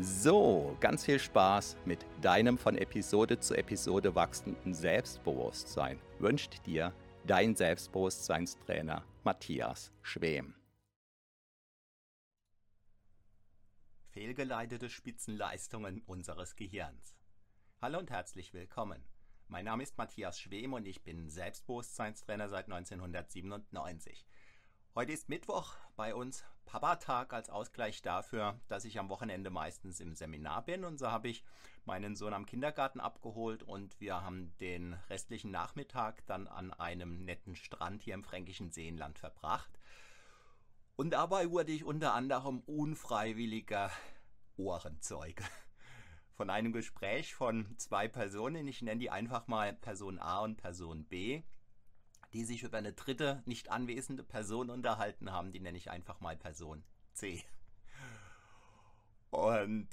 So, ganz viel Spaß mit deinem von Episode zu Episode wachsenden Selbstbewusstsein wünscht dir dein Selbstbewusstseinstrainer Matthias Schwem. Fehlgeleitete Spitzenleistungen unseres Gehirns. Hallo und herzlich willkommen. Mein Name ist Matthias Schwem und ich bin Selbstbewusstseinstrainer seit 1997. Heute ist Mittwoch bei uns Papa-Tag als Ausgleich dafür, dass ich am Wochenende meistens im Seminar bin. Und so habe ich meinen Sohn am Kindergarten abgeholt und wir haben den restlichen Nachmittag dann an einem netten Strand hier im fränkischen Seenland verbracht. Und dabei wurde ich unter anderem unfreiwilliger Ohrenzeuge. Von einem Gespräch von zwei Personen, ich nenne die einfach mal Person A und Person B, die sich über eine dritte, nicht anwesende Person unterhalten haben. Die nenne ich einfach mal Person C. Und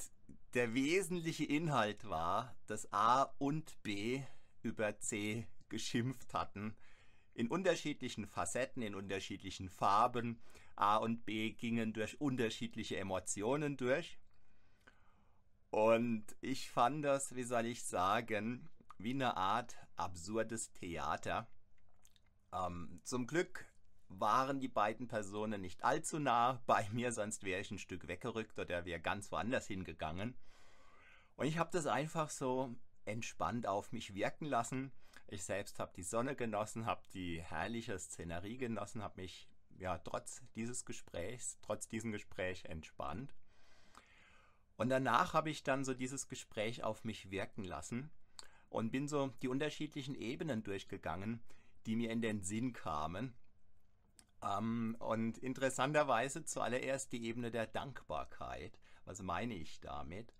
der wesentliche Inhalt war, dass A und B über C geschimpft hatten. In unterschiedlichen Facetten, in unterschiedlichen Farben. A und B gingen durch unterschiedliche Emotionen durch. Und ich fand das, wie soll ich sagen, wie eine Art absurdes Theater. Ähm, zum Glück waren die beiden Personen nicht allzu nah bei mir, sonst wäre ich ein Stück weggerückt oder wäre ganz woanders hingegangen. Und ich habe das einfach so entspannt auf mich wirken lassen. Ich selbst habe die Sonne genossen, habe die herrliche Szenerie genossen, habe mich ja trotz dieses Gesprächs, trotz diesem Gespräch entspannt. Und danach habe ich dann so dieses Gespräch auf mich wirken lassen und bin so die unterschiedlichen Ebenen durchgegangen, die mir in den Sinn kamen. Ähm, und interessanterweise zuallererst die Ebene der Dankbarkeit. Was meine ich damit?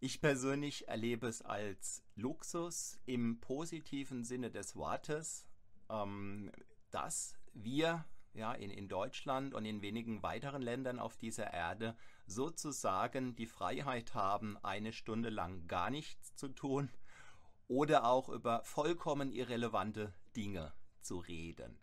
Ich persönlich erlebe es als Luxus im positiven Sinne des Wortes, ähm, dass wir ja, in, in Deutschland und in wenigen weiteren Ländern auf dieser Erde sozusagen die Freiheit haben, eine Stunde lang gar nichts zu tun oder auch über vollkommen irrelevante Dinge zu reden.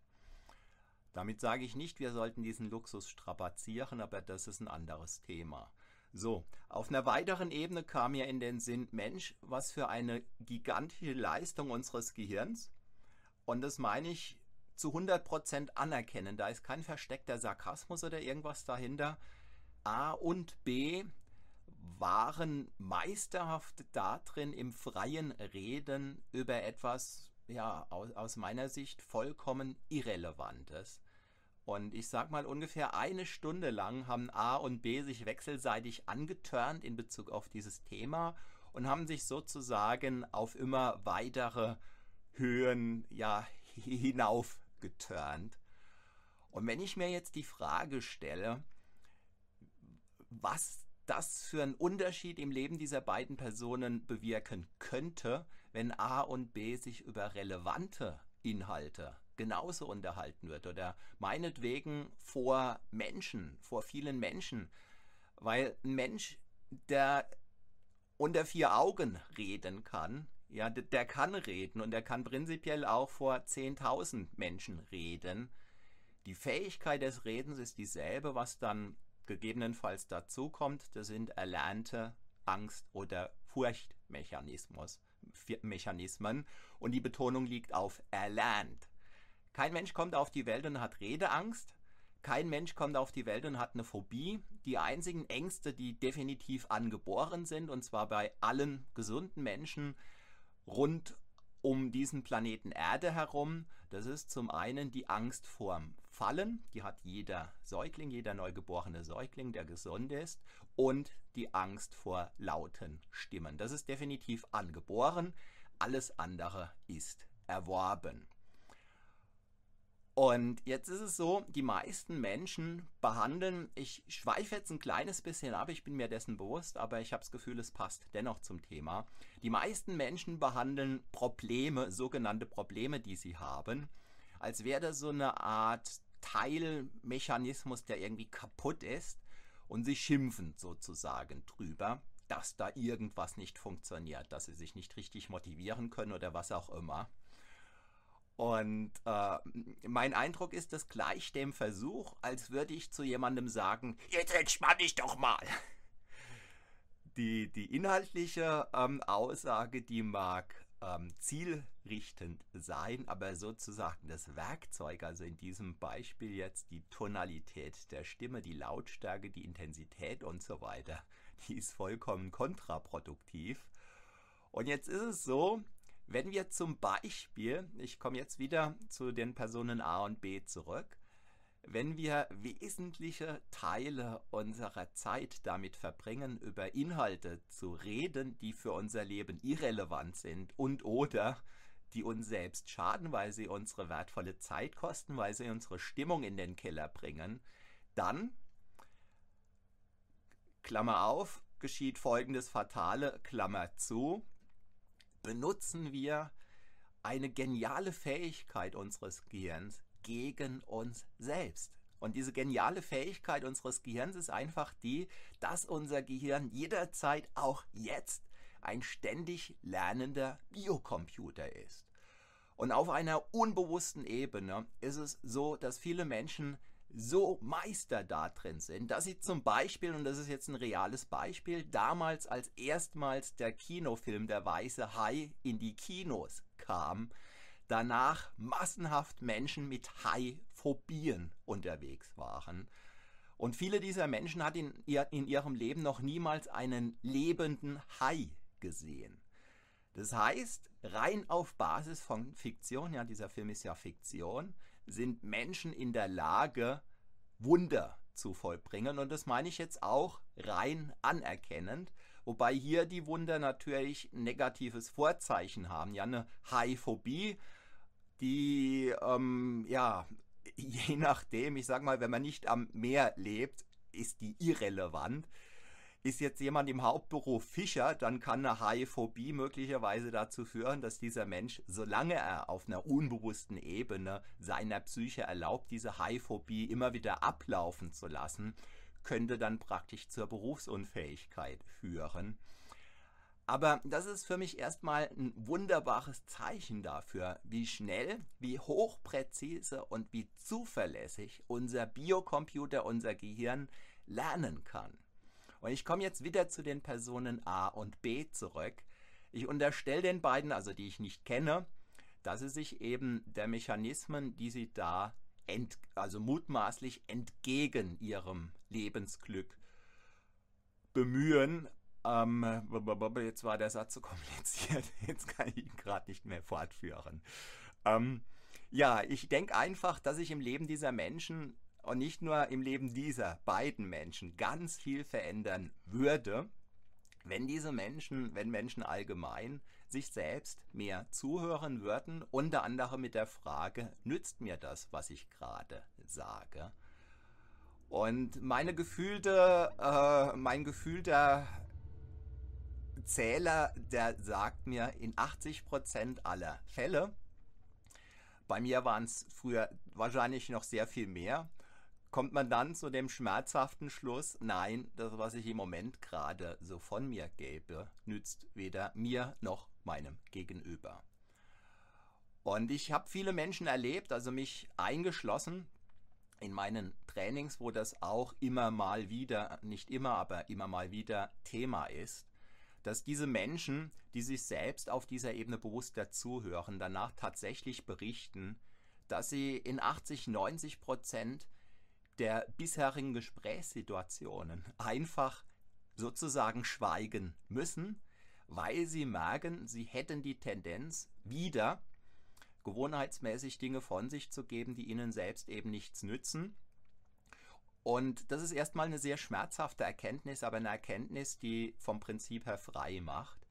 Damit sage ich nicht, wir sollten diesen Luxus strapazieren, aber das ist ein anderes Thema. So, auf einer weiteren Ebene kam mir in den Sinn, Mensch, was für eine gigantische Leistung unseres Gehirns. Und das meine ich zu 100% anerkennen. Da ist kein versteckter Sarkasmus oder irgendwas dahinter. A und B waren meisterhaft darin, im freien Reden über etwas, ja, aus, aus meiner Sicht vollkommen Irrelevantes. Und ich sag mal, ungefähr eine Stunde lang haben A und B sich wechselseitig angetörnt in Bezug auf dieses Thema und haben sich sozusagen auf immer weitere Höhen ja, hinaufgetörnt. Und wenn ich mir jetzt die Frage stelle, was das für einen Unterschied im Leben dieser beiden Personen bewirken könnte, wenn A und B sich über relevante Inhalte genauso unterhalten wird oder meinetwegen vor Menschen, vor vielen Menschen, weil ein Mensch, der unter vier Augen reden kann, ja, der, kann reden und der kann prinzipiell auch vor 10.000 Menschen reden. Die Fähigkeit des Redens ist dieselbe, was dann gegebenenfalls dazu kommt, das sind erlernte Angst- oder Furchtmechanismus, Mechanismen und die Betonung liegt auf erlernt. Kein Mensch kommt auf die Welt und hat Redeangst. Kein Mensch kommt auf die Welt und hat eine Phobie. Die einzigen Ängste, die definitiv angeboren sind, und zwar bei allen gesunden Menschen rund um diesen Planeten Erde herum, das ist zum einen die Angst vorm Fallen, die hat jeder Säugling, jeder neugeborene Säugling, der gesund ist, und die Angst vor lauten Stimmen. Das ist definitiv angeboren, alles andere ist erworben. Und jetzt ist es so, die meisten Menschen behandeln, ich schweife jetzt ein kleines bisschen ab, ich bin mir dessen bewusst, aber ich habe das Gefühl, es passt dennoch zum Thema. Die meisten Menschen behandeln Probleme, sogenannte Probleme, die sie haben, als wäre das so eine Art Teilmechanismus, der irgendwie kaputt ist und sie schimpfen sozusagen drüber, dass da irgendwas nicht funktioniert, dass sie sich nicht richtig motivieren können oder was auch immer. Und äh, mein Eindruck ist das gleich dem Versuch, als würde ich zu jemandem sagen, jetzt entspann dich doch mal. Die, die inhaltliche ähm, Aussage, die mag ähm, zielrichtend sein, aber sozusagen das Werkzeug, also in diesem Beispiel jetzt die Tonalität der Stimme, die Lautstärke, die Intensität und so weiter, die ist vollkommen kontraproduktiv. Und jetzt ist es so, wenn wir zum Beispiel, ich komme jetzt wieder zu den Personen A und B zurück, wenn wir wesentliche Teile unserer Zeit damit verbringen, über Inhalte zu reden, die für unser Leben irrelevant sind und oder die uns selbst schaden, weil sie unsere wertvolle Zeit kosten, weil sie unsere Stimmung in den Keller bringen, dann, Klammer auf, geschieht folgendes Fatale, Klammer zu, benutzen wir eine geniale Fähigkeit unseres Gehirns gegen uns selbst. Und diese geniale Fähigkeit unseres Gehirns ist einfach die, dass unser Gehirn jederzeit auch jetzt ein ständig lernender Biocomputer ist. Und auf einer unbewussten Ebene ist es so, dass viele Menschen so Meister da drin sind, dass sie zum Beispiel, und das ist jetzt ein reales Beispiel, damals als erstmals der Kinofilm Der Weiße Hai in die Kinos kam, danach massenhaft Menschen mit Hai-Phobien unterwegs waren. Und viele dieser Menschen hat in, in ihrem Leben noch niemals einen lebenden Hai gesehen. Das heißt, rein auf Basis von Fiktion, ja, dieser Film ist ja Fiktion, sind Menschen in der Lage, Wunder zu vollbringen. Und das meine ich jetzt auch rein anerkennend. Wobei hier die Wunder natürlich negatives Vorzeichen haben. Ja, eine Haiphobie, die, ähm, ja, je nachdem, ich sag mal, wenn man nicht am Meer lebt, ist die irrelevant. Ist jetzt jemand im Hauptberuf Fischer, dann kann eine Haiphobie möglicherweise dazu führen, dass dieser Mensch, solange er auf einer unbewussten Ebene seiner Psyche erlaubt, diese Haiphobie immer wieder ablaufen zu lassen, könnte dann praktisch zur Berufsunfähigkeit führen. Aber das ist für mich erstmal ein wunderbares Zeichen dafür, wie schnell, wie hochpräzise und wie zuverlässig unser Biocomputer, unser Gehirn lernen kann. Und ich komme jetzt wieder zu den Personen A und B zurück. Ich unterstelle den beiden, also die ich nicht kenne, dass sie sich eben der Mechanismen, die sie da ent, also mutmaßlich entgegen ihrem Lebensglück bemühen. Ähm, jetzt war der Satz so kompliziert, jetzt kann ich ihn gerade nicht mehr fortführen. Ähm, ja, ich denke einfach, dass sich im Leben dieser Menschen und nicht nur im Leben dieser beiden Menschen ganz viel verändern würde, wenn diese Menschen, wenn Menschen allgemein sich selbst mehr zuhören würden, unter anderem mit der Frage, nützt mir das, was ich gerade sage? Und meine gefühlte, äh, mein gefühlter Zähler, der sagt mir in 80% aller Fälle, bei mir waren es früher wahrscheinlich noch sehr viel mehr, kommt man dann zu dem schmerzhaften Schluss, nein, das, was ich im Moment gerade so von mir gebe, nützt weder mir noch meinem Gegenüber. Und ich habe viele Menschen erlebt, also mich eingeschlossen in meinen Trainings, wo das auch immer mal wieder, nicht immer, aber immer mal wieder Thema ist, dass diese Menschen, die sich selbst auf dieser Ebene bewusst dazuhören, danach tatsächlich berichten, dass sie in 80, 90 Prozent der bisherigen Gesprächssituationen einfach sozusagen schweigen müssen, weil sie merken, sie hätten die Tendenz, wieder gewohnheitsmäßig Dinge von sich zu geben, die ihnen selbst eben nichts nützen. Und das ist erstmal eine sehr schmerzhafte Erkenntnis, aber eine Erkenntnis, die vom Prinzip her frei macht.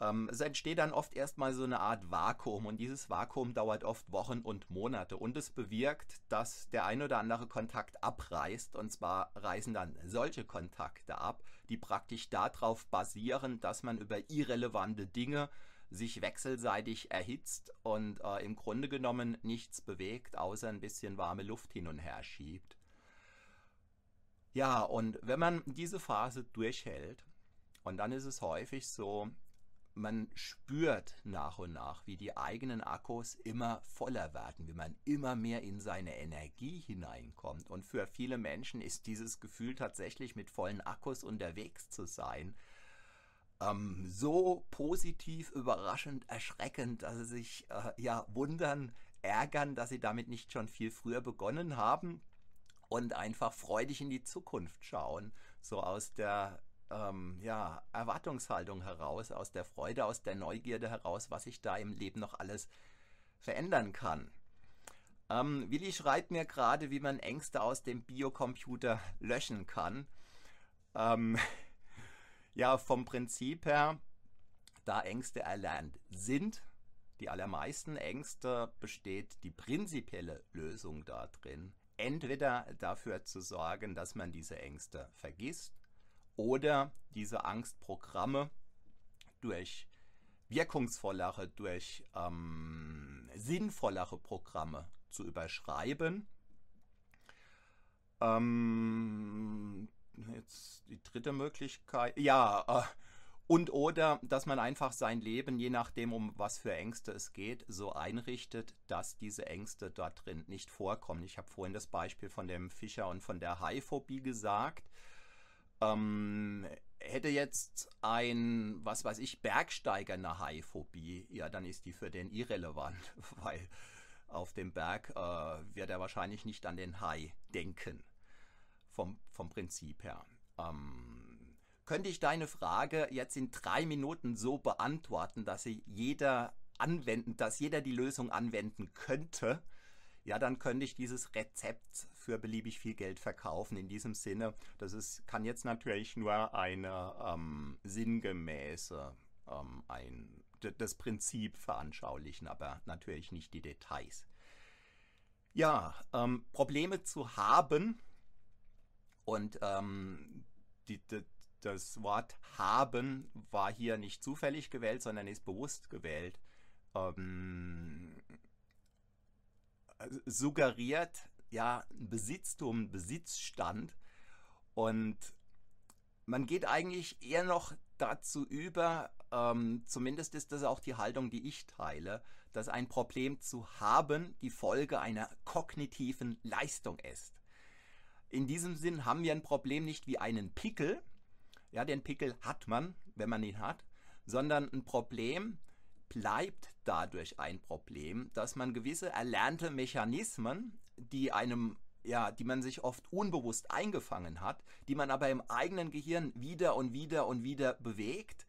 Ähm, es entsteht dann oft erstmal so eine Art Vakuum und dieses Vakuum dauert oft Wochen und Monate und es bewirkt, dass der ein oder andere Kontakt abreißt und zwar reißen dann solche Kontakte ab, die praktisch darauf basieren, dass man über irrelevante Dinge sich wechselseitig erhitzt und äh, im Grunde genommen nichts bewegt, außer ein bisschen warme Luft hin und her schiebt. Ja, und wenn man diese Phase durchhält, und dann ist es häufig so, man spürt nach und nach, wie die eigenen Akkus immer voller werden, wie man immer mehr in seine Energie hineinkommt. Und für viele Menschen ist dieses Gefühl tatsächlich mit vollen Akkus unterwegs zu sein, ähm, so positiv, überraschend, erschreckend, dass sie sich äh, ja wundern, ärgern, dass sie damit nicht schon viel früher begonnen haben und einfach freudig in die Zukunft schauen, so aus der ähm, ja, Erwartungshaltung heraus, aus der Freude, aus der Neugierde heraus, was sich da im Leben noch alles verändern kann. Ähm, Willi schreibt mir gerade, wie man Ängste aus dem Biocomputer löschen kann. Ähm, ja, vom Prinzip her, da Ängste erlernt sind, die allermeisten Ängste besteht die prinzipielle Lösung darin, entweder dafür zu sorgen, dass man diese Ängste vergisst oder diese Angstprogramme durch wirkungsvollere, durch ähm, sinnvollere Programme zu überschreiben. Ähm, jetzt die dritte Möglichkeit. Ja, äh, und oder, dass man einfach sein Leben, je nachdem, um was für Ängste es geht, so einrichtet, dass diese Ängste dort drin nicht vorkommen. Ich habe vorhin das Beispiel von dem Fischer und von der Haiphobie gesagt. Ähm, hätte jetzt ein, was weiß ich, Bergsteiger eine Haiphobie, ja, dann ist die für den irrelevant, weil auf dem Berg äh, wird er wahrscheinlich nicht an den Hai denken, vom, vom Prinzip her. Ähm, könnte ich deine Frage jetzt in drei Minuten so beantworten, dass sie jeder anwenden, dass jeder die Lösung anwenden könnte? ja, dann könnte ich dieses Rezept für beliebig viel Geld verkaufen. In diesem Sinne, das ist, kann jetzt natürlich nur eine ähm, sinngemäße, ähm, ein, das Prinzip veranschaulichen, aber natürlich nicht die Details. Ja, ähm, Probleme zu haben und ähm, die, die, das Wort haben war hier nicht zufällig gewählt, sondern ist bewusst gewählt. Ähm, suggeriert ja Besitztum, Besitzstand und man geht eigentlich eher noch dazu über, ähm, zumindest ist das auch die Haltung, die ich teile, dass ein Problem zu haben die Folge einer kognitiven Leistung ist. In diesem Sinn haben wir ein Problem nicht wie einen Pickel, ja, den Pickel hat man, wenn man ihn hat, sondern ein Problem, bleibt dadurch ein Problem, dass man gewisse erlernte Mechanismen, die einem ja, die man sich oft unbewusst eingefangen hat, die man aber im eigenen Gehirn wieder und wieder und wieder bewegt,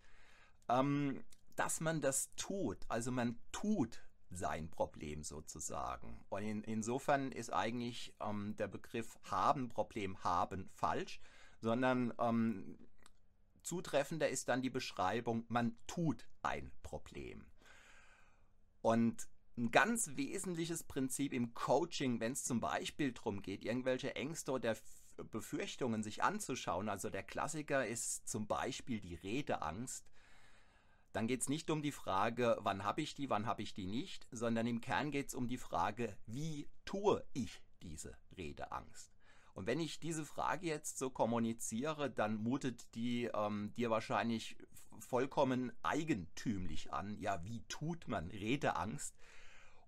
ähm, dass man das tut. Also man tut sein Problem sozusagen. Und in, insofern ist eigentlich ähm, der Begriff haben, Problem haben falsch, sondern ähm, zutreffender ist dann die Beschreibung, man tut ein Problem. Und ein ganz wesentliches Prinzip im Coaching, wenn es zum Beispiel darum geht, irgendwelche Ängste oder Befürchtungen sich anzuschauen, also der Klassiker ist zum Beispiel die Redeangst, dann geht es nicht um die Frage, wann habe ich die, wann habe ich die nicht, sondern im Kern geht es um die Frage, wie tue ich diese Redeangst. Und wenn ich diese Frage jetzt so kommuniziere, dann mutet die ähm, dir wahrscheinlich vollkommen eigentümlich an. Ja, wie tut man Redeangst?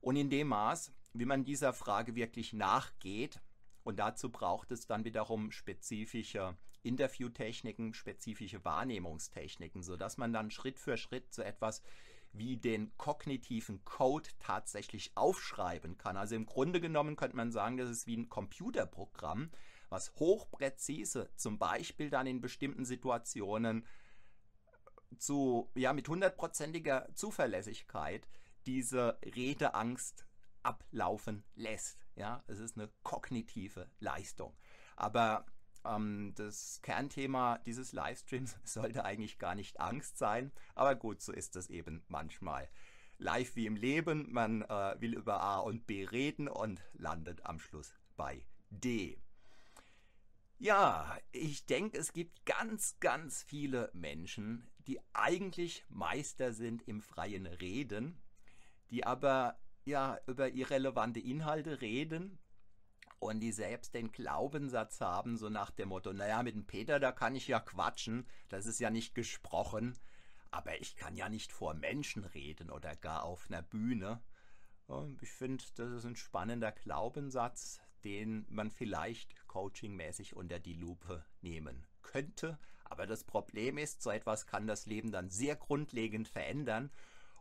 Und in dem Maß, wie man dieser Frage wirklich nachgeht, Und dazu braucht es dann wiederum spezifische Interviewtechniken, spezifische Wahrnehmungstechniken, sodass man dann Schritt für Schritt so etwas wie den kognitiven Code tatsächlich aufschreiben kann. Also im Grunde genommen könnte man sagen, das ist wie ein Computerprogramm, was hochpräzise zum Beispiel dann in bestimmten Situationen zu, ja, mit hundertprozentiger Zuverlässigkeit diese Redeangst ablaufen lässt. Ja, es ist eine kognitive Leistung. Aber ähm, das Kernthema dieses Livestreams sollte eigentlich gar nicht Angst sein, aber gut, so ist es eben manchmal. Live wie im Leben, man äh, will über A und B reden und landet am Schluss bei D. Ja, ich denke, es gibt ganz, ganz viele Menschen, die eigentlich Meister sind im freien Reden, die aber ja über irrelevante Inhalte reden und die selbst den Glaubenssatz haben, so nach dem Motto, naja, mit dem Peter, da kann ich ja quatschen, das ist ja nicht gesprochen, aber ich kann ja nicht vor Menschen reden oder gar auf einer Bühne. Ich finde, das ist ein spannender Glaubenssatz, den man vielleicht coachingmäßig unter die Lupe nehmen könnte. Aber das Problem ist, so etwas kann das Leben dann sehr grundlegend verändern.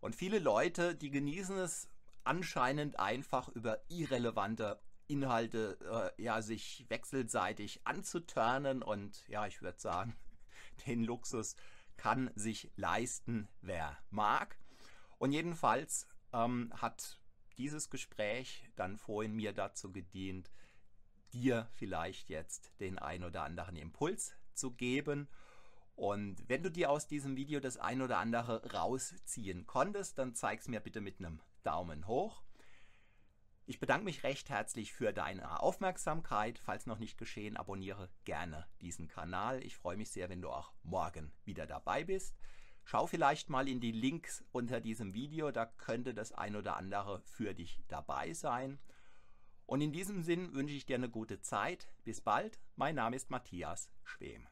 Und viele Leute, die genießen es anscheinend einfach über irrelevante Inhalte äh, ja, sich wechselseitig anzuturnen und ja, ich würde sagen, den Luxus kann sich leisten, wer mag. Und jedenfalls ähm, hat dieses Gespräch dann vorhin mir dazu gedient, dir vielleicht jetzt den ein oder anderen Impuls zu geben. Und wenn du dir aus diesem Video das ein oder andere rausziehen konntest, dann zeig es mir bitte mit einem Daumen hoch. Ich bedanke mich recht herzlich für deine Aufmerksamkeit. Falls noch nicht geschehen, abonniere gerne diesen Kanal. Ich freue mich sehr, wenn du auch morgen wieder dabei bist. Schau vielleicht mal in die Links unter diesem Video, da könnte das ein oder andere für dich dabei sein. Und in diesem Sinn wünsche ich dir eine gute Zeit. Bis bald. Mein Name ist Matthias Schwem.